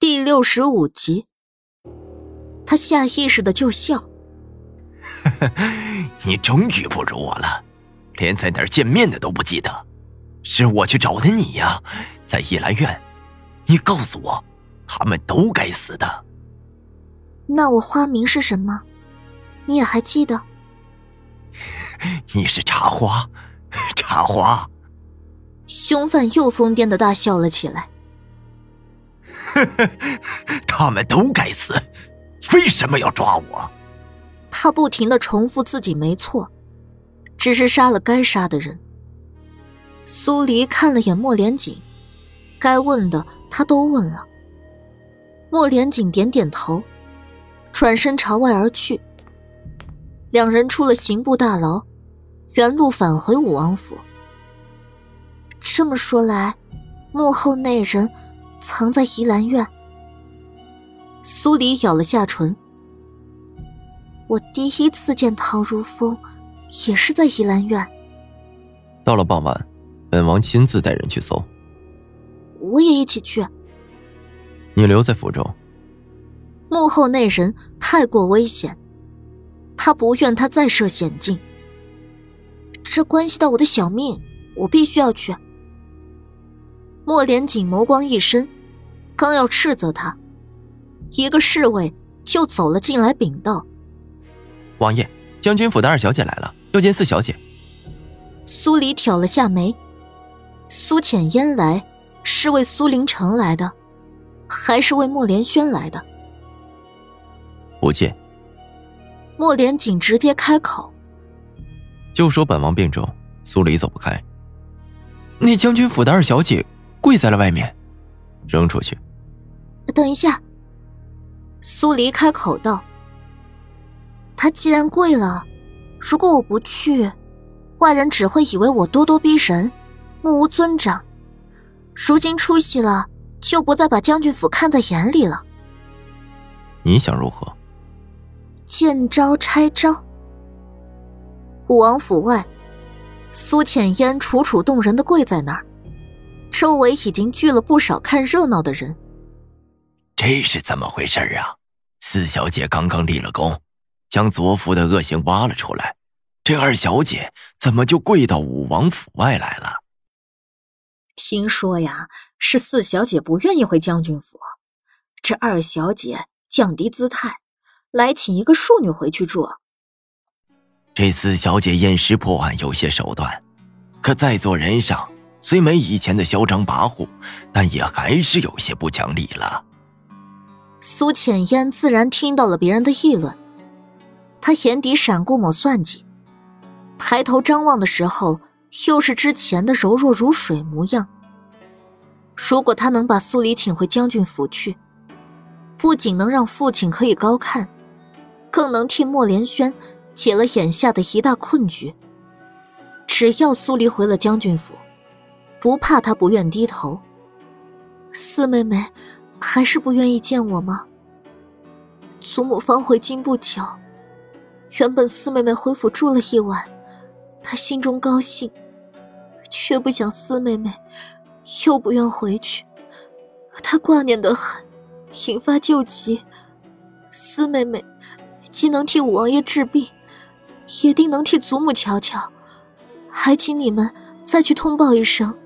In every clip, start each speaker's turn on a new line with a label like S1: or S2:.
S1: 第六十五集，他下意识的就笑。
S2: 你终于不如我了，连在哪儿见面的都不记得。是我去找的你呀，在怡兰院。你告诉我，他们都该死的。
S1: 那我花名是什么？你也还记得？
S2: 你是茶花，茶花。
S1: 凶犯又疯癫的大笑了起来。
S2: 他们都该死，为什么要抓我？
S1: 他不停的重复自己没错，只是杀了该杀的人。苏黎看了眼莫连锦，该问的他都问了。莫连锦点点头，转身朝外而去。两人出了刑部大牢，原路返回武王府。这么说来，幕后那人……藏在怡兰院。苏黎咬了下唇。我第一次见唐如风，也是在怡兰院。
S3: 到了傍晚，本王亲自带人去搜。
S1: 我也一起去。
S3: 你留在府中。
S1: 幕后那人太过危险，他不愿他再设险境。这关系到我的小命，我必须要去。莫连锦眸光一深，刚要斥责他，一个侍卫就走了进来禀道：“
S3: 王爷，将军府的二小姐来了，要见四小姐。”
S1: 苏黎挑了下眉：“苏浅烟来，是为苏林城来的，还是为莫连轩来的？”
S3: 不见。
S1: 莫连锦直接开口：“
S3: 就说本王病重，苏黎走不开。那将军府的二小姐。”跪在了外面，扔出去。
S1: 等一下，苏黎开口道：“他既然跪了，如果我不去，坏人只会以为我咄咄逼人，目无尊长。如今出息了，就不再把将军府看在眼里了。
S3: 你想如何？
S1: 见招拆招。武王府外，苏浅烟楚楚动人的跪在那儿。周围已经聚了不少看热闹的人。
S2: 这是怎么回事啊？四小姐刚刚立了功，将左府的恶行挖了出来，这二小姐怎么就跪到武王府外来了？
S4: 听说呀，是四小姐不愿意回将军府，这二小姐降低姿态，来请一个庶女回去住。
S2: 这四小姐验尸破案有些手段，可在做人上。虽没以前的嚣张跋扈，但也还是有些不讲理了。
S1: 苏浅烟自然听到了别人的议论，他眼底闪过抹算计，抬头张望的时候，又是之前的柔弱如水模样。如果他能把苏黎请回将军府去，不仅能让父亲可以高看，更能替莫连轩解了眼下的一大困局。只要苏黎回了将军府。不怕他不愿低头。四妹妹还是不愿意见我吗？祖母方回京不久，原本四妹妹回府住了一晚，她心中高兴，却不想四妹妹又不愿回去，她挂念的很，引发旧疾。四妹妹既能替五王爷治病，也定能替祖母瞧瞧，还请你们再去通报一声。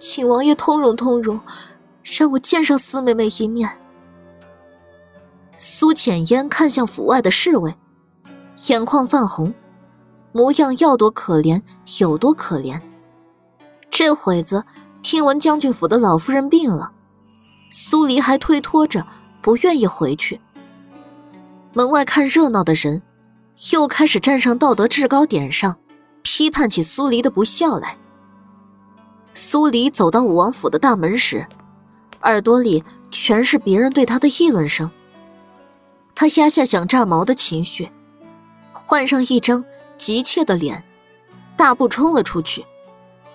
S1: 请王爷通融通融，让我见上四妹妹一面。苏浅烟看向府外的侍卫，眼眶泛红，模样要多可怜有多可怜。这会子听闻将军府的老夫人病了，苏黎还推脱着不愿意回去。门外看热闹的人，又开始站上道德制高点上，批判起苏黎的不孝来。苏黎走到武王府的大门时，耳朵里全是别人对他的议论声。他压下想炸毛的情绪，换上一张急切的脸，大步冲了出去，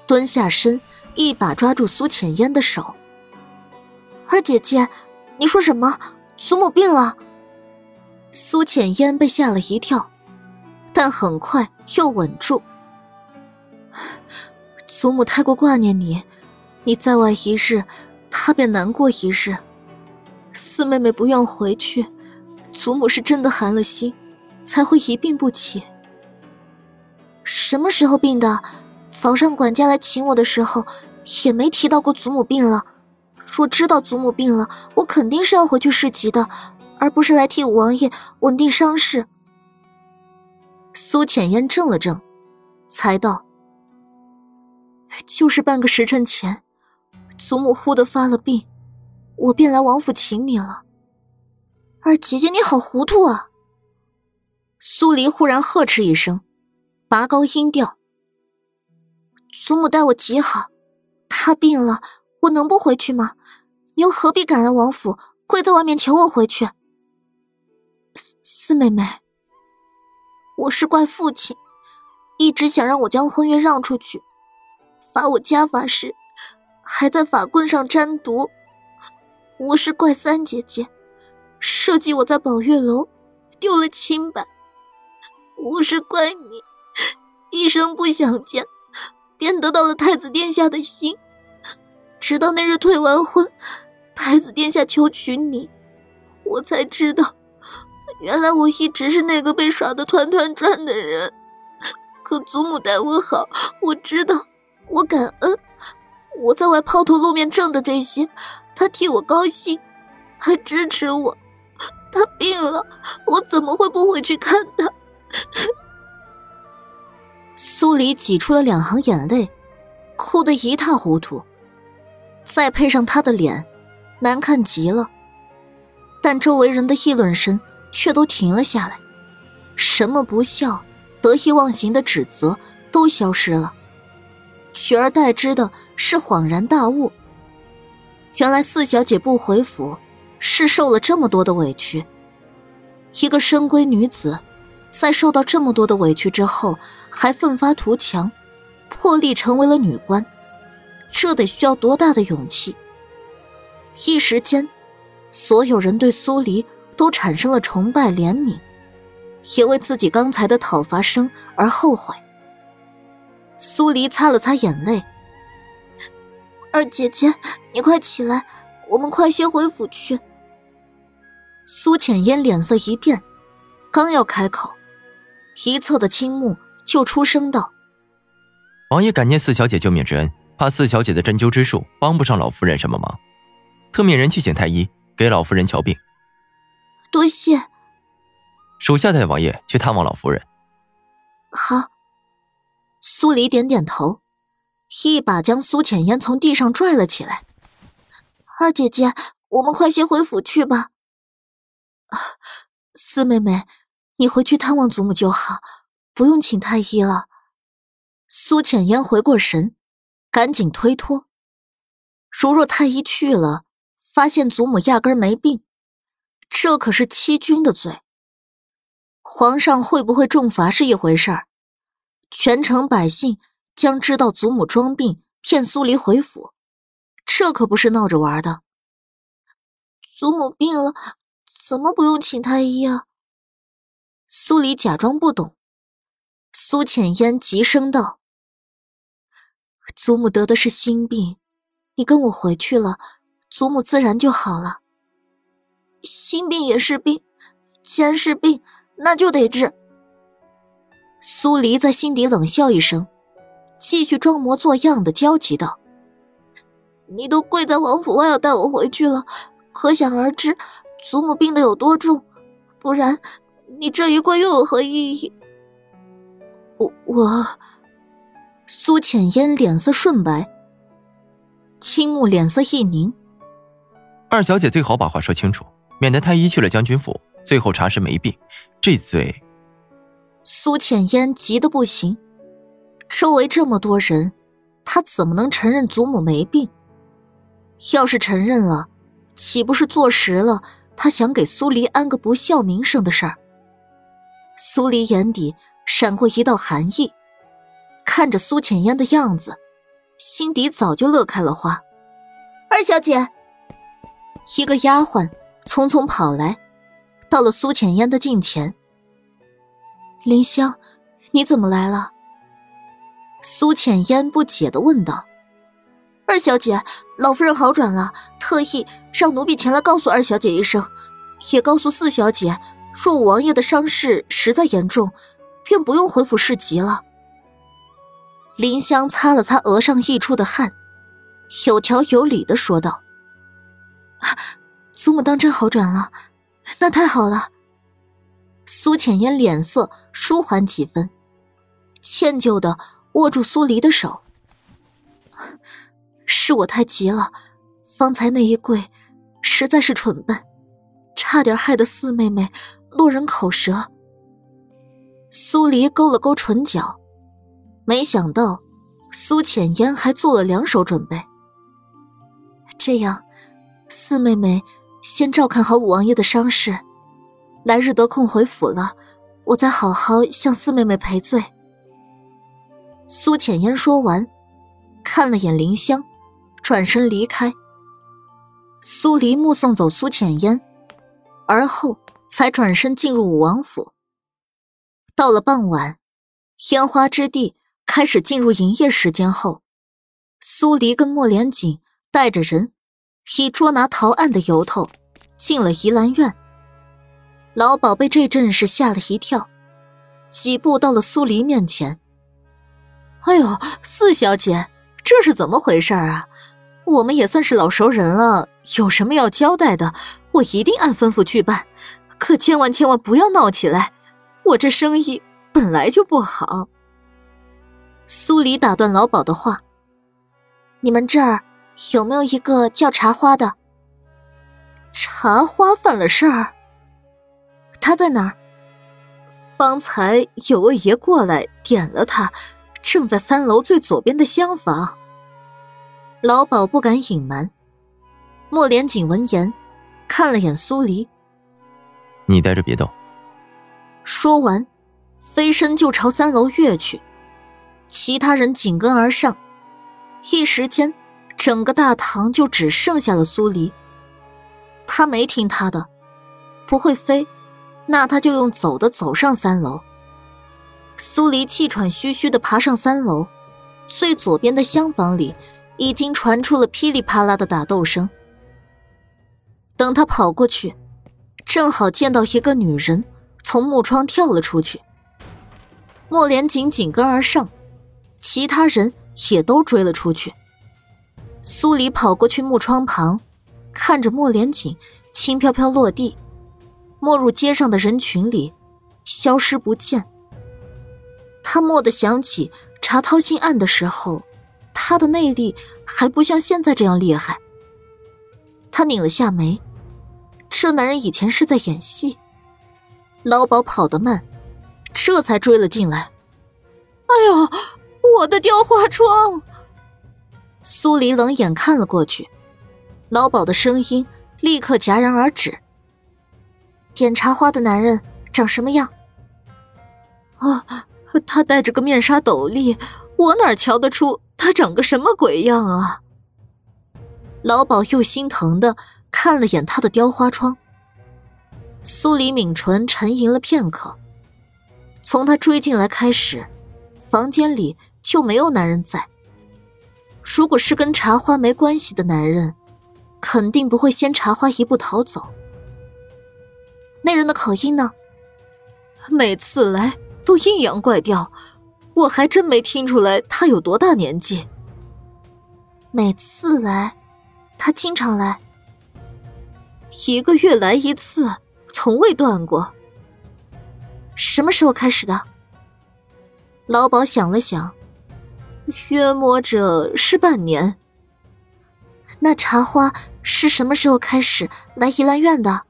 S1: 蹲下身，一把抓住苏浅烟的手：“二姐姐，你说什么？祖母病了？”苏浅烟被吓了一跳，但很快又稳住。祖母太过挂念你，你在外一日，她便难过一日。四妹妹不愿回去，祖母是真的寒了心，才会一病不起。什么时候病的？早上管家来请我的时候，也没提到过祖母病了。若知道祖母病了，我肯定是要回去市集的，而不是来替五王爷稳定伤势。苏浅烟怔了怔，才道：“就是半个时辰前，祖母忽的发了病。”我便来王府请你了，二姐姐，你好糊涂啊！苏黎忽然呵斥一声，拔高音调：“祖母待我极好，她病了，我能不回去吗？你又何必赶来王府，跪在外面求我回去？”四四妹妹，我是怪父亲，一直想让我将婚约让出去，罚我家法时，还在法棍上沾毒。我是怪三姐姐，设计我在宝月楼丢了清白。我是怪你，一生不想见，便得到了太子殿下的心。直到那日退完婚，太子殿下求娶你，我才知道，原来我一直是那个被耍得团团转的人。可祖母待我好，我知道，我感恩。我在外抛头露面挣的这些。他替我高兴，还支持我。他病了，我怎么会不回去看他？苏黎挤出了两行眼泪，哭得一塌糊涂。再配上他的脸，难看极了。但周围人的议论声却都停了下来，什么不孝、得意忘形的指责都消失了，取而代之的是恍然大悟。原来四小姐不回府，是受了这么多的委屈。一个深闺女子，在受到这么多的委屈之后，还奋发图强，破例成为了女官，这得需要多大的勇气？一时间，所有人对苏黎都产生了崇拜怜悯，也为自己刚才的讨伐声而后悔。苏黎擦了擦眼泪。二姐姐，你快起来，我们快些回府去。苏浅烟脸色一变，刚要开口，一侧的青木就出声道：“
S3: 王爷感念四小姐救命之恩，怕四小姐的针灸之术帮不上老夫人什么忙，特命人去请太医给老夫人瞧病。”
S1: 多谢。
S3: 属下带王爷去探望老夫人。
S1: 好。苏黎点点头。一把将苏浅烟从地上拽了起来。二姐姐，我们快些回府去吧。啊四妹妹，你回去探望祖母就好，不用请太医了。苏浅烟回过神，赶紧推脱。如若太医去了，发现祖母压根没病，这可是欺君的罪。皇上会不会重罚是一回事儿，全城百姓。将知道祖母装病骗苏黎回府，这可不是闹着玩的。祖母病了，怎么不用请太医啊？苏黎假装不懂。苏浅烟急声道：“祖母得的是心病，你跟我回去了，祖母自然就好了。心病也是病，既然是病，那就得治。”苏黎在心底冷笑一声。继续装模作样的焦急道：“你都跪在王府外要带我回去了，可想而知祖母病得有多重。不然，你这一跪又有何意义？”我我，苏浅烟脸色瞬白，青木脸色一凝。
S3: 二小姐最好把话说清楚，免得太医去了将军府，最后查实没病，这罪。
S1: 苏浅烟急得不行。周围这么多人，他怎么能承认祖母没病？要是承认了，岂不是坐实了他想给苏黎安个不孝名声的事儿？苏黎眼底闪过一道寒意，看着苏浅烟的样子，心底早就乐开了花。二小姐，一个丫鬟匆匆跑来，到了苏浅烟的近前。林香，你怎么来了？苏浅烟不解的问道：“二小姐，老夫人好转了，特意让奴婢前来告诉二小姐一声，也告诉四小姐，若五王爷的伤势实在严重，便不用回府侍疾了。林香擦了擦额上溢出的汗，有条有理的说道：“祖母当真好转了，那太好了。”苏浅烟脸色舒缓几分，歉疚的握住苏黎的手。是我太急了，方才那一跪，实在是蠢笨，差点害得四妹妹落人口舌。苏黎勾了勾唇角，没想到苏浅烟还做了两手准备。这样，四妹妹先照看好五王爷的伤势。来日得空回府了，我再好好向四妹妹赔罪。苏浅烟说完，看了眼林香，转身离开。苏黎目送走苏浅烟，而后才转身进入武王府。到了傍晚，烟花之地开始进入营业时间后，苏黎跟莫连锦带着人，以捉拿逃案的由头，进了怡兰院。老鸨被这阵势吓了一跳，几步到了苏黎面前。“哎呦，四小姐，这是怎么回事啊？我们也算是老熟人了，有什么要交代的，我一定按吩咐去办。可千万千万不要闹起来，我这生意本来就不好。”苏黎打断老鸨的话：“你们这儿有没有一个叫茶花的？茶花犯了事儿？”他在哪儿？方才有位爷过来点了他，正在三楼最左边的厢房。老鸨不敢隐瞒。莫连锦闻言，看了眼苏黎：“
S3: 你待着别动。”
S1: 说完，飞身就朝三楼跃去，其他人紧跟而上。一时间，整个大堂就只剩下了苏黎。他没听他的，不会飞。那他就用走的走上三楼。苏黎气喘吁吁的爬上三楼，最左边的厢房里已经传出了噼里啪啦的打斗声。等他跑过去，正好见到一个女人从木窗跳了出去。莫连锦紧跟而上，其他人也都追了出去。苏黎跑过去木窗旁，看着莫连锦轻飘飘落地。没入街上的人群里，消失不见。他蓦地想起查掏心案的时候，他的内力还不像现在这样厉害。他拧了下眉，这男人以前是在演戏。老鸨跑得慢，这才追了进来。哎呦，我的雕花窗！苏黎冷眼看了过去，老鸨的声音立刻戛然而止。点茶花的男人长什么样？啊，他戴着个面纱斗笠，我哪瞧得出他长个什么鬼样啊？老鸨又心疼的看了眼他的雕花窗。苏黎抿唇沉吟了片刻。从他追进来开始，房间里就没有男人在。如果是跟茶花没关系的男人，肯定不会先茶花一步逃走。那人的口音呢？每次来都阴阳怪调，我还真没听出来他有多大年纪。每次来，他经常来，一个月来一次，从未断过。什么时候开始的？老鸨想了想，约摸着是半年。那茶花是什么时候开始来怡兰院的？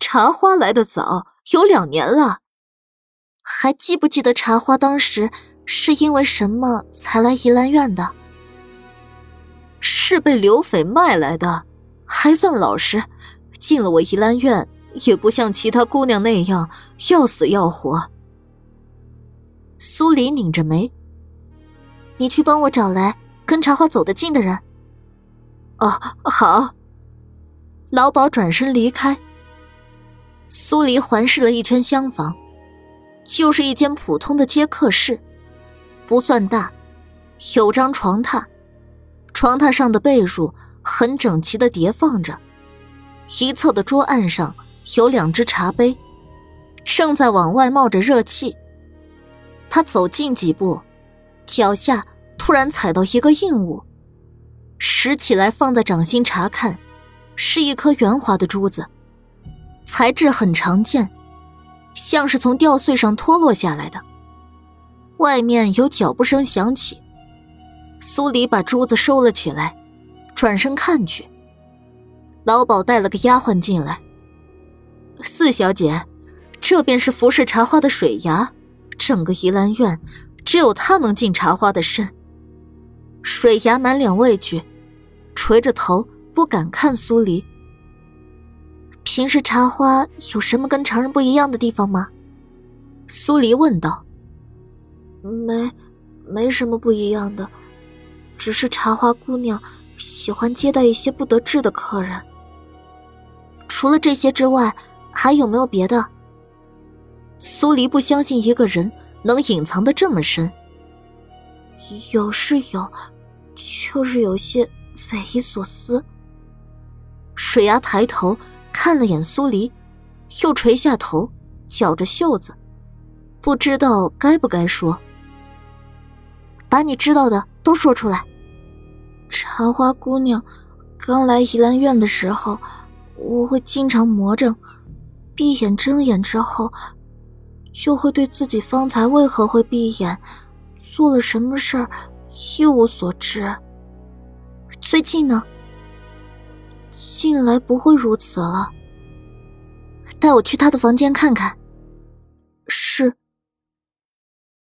S1: 茶花来的早，有两年了。还记不记得茶花当时是因为什么才来怡兰院的？是被刘匪卖来的，还算老实。进了我怡兰院，也不像其他姑娘那样要死要活。苏黎拧着眉：“你去帮我找来跟茶花走得近的人。”哦，好。老鸨转身离开。苏黎环视了一圈厢房，就是一间普通的接客室，不算大，有张床榻，床榻上的被褥很整齐的叠放着，一侧的桌案上有两只茶杯，正在往外冒着热气。他走近几步，脚下突然踩到一个硬物，拾起来放在掌心查看，是一颗圆滑的珠子，材质很常见，像是从吊穗上脱落下来的。外面有脚步声响起。苏黎把珠子收了起来，转身看去。老鸨带了个丫鬟进来。四小姐，这便是服侍茶花的水牙，整个怡兰院只有她能进茶花的身。水牙满脸畏惧，垂着头不敢看苏黎。平时茶花有什么跟常人不一样的地方吗？苏黎问道。
S4: 没，没什么不一样的。只是茶花姑娘喜欢接待一些不得志的客人。
S1: 除了这些之外，还有没有别的？苏黎不相信一个人能隐藏的这么深。
S4: 有是有，就是有些匪夷所思。
S1: 水牙抬头看了眼苏黎，又垂下头，绞着袖子，不知道该不该说。把你知道的都说出来。
S4: 茶花姑娘刚来怡兰院的时候，我会经常魔怔，闭眼睁眼之后，就会对自己方才为何会闭眼，做了什么事儿一无所知。
S1: 最近呢？
S4: 近来不会如此了。
S1: 带我去他的房间看看。
S4: 是。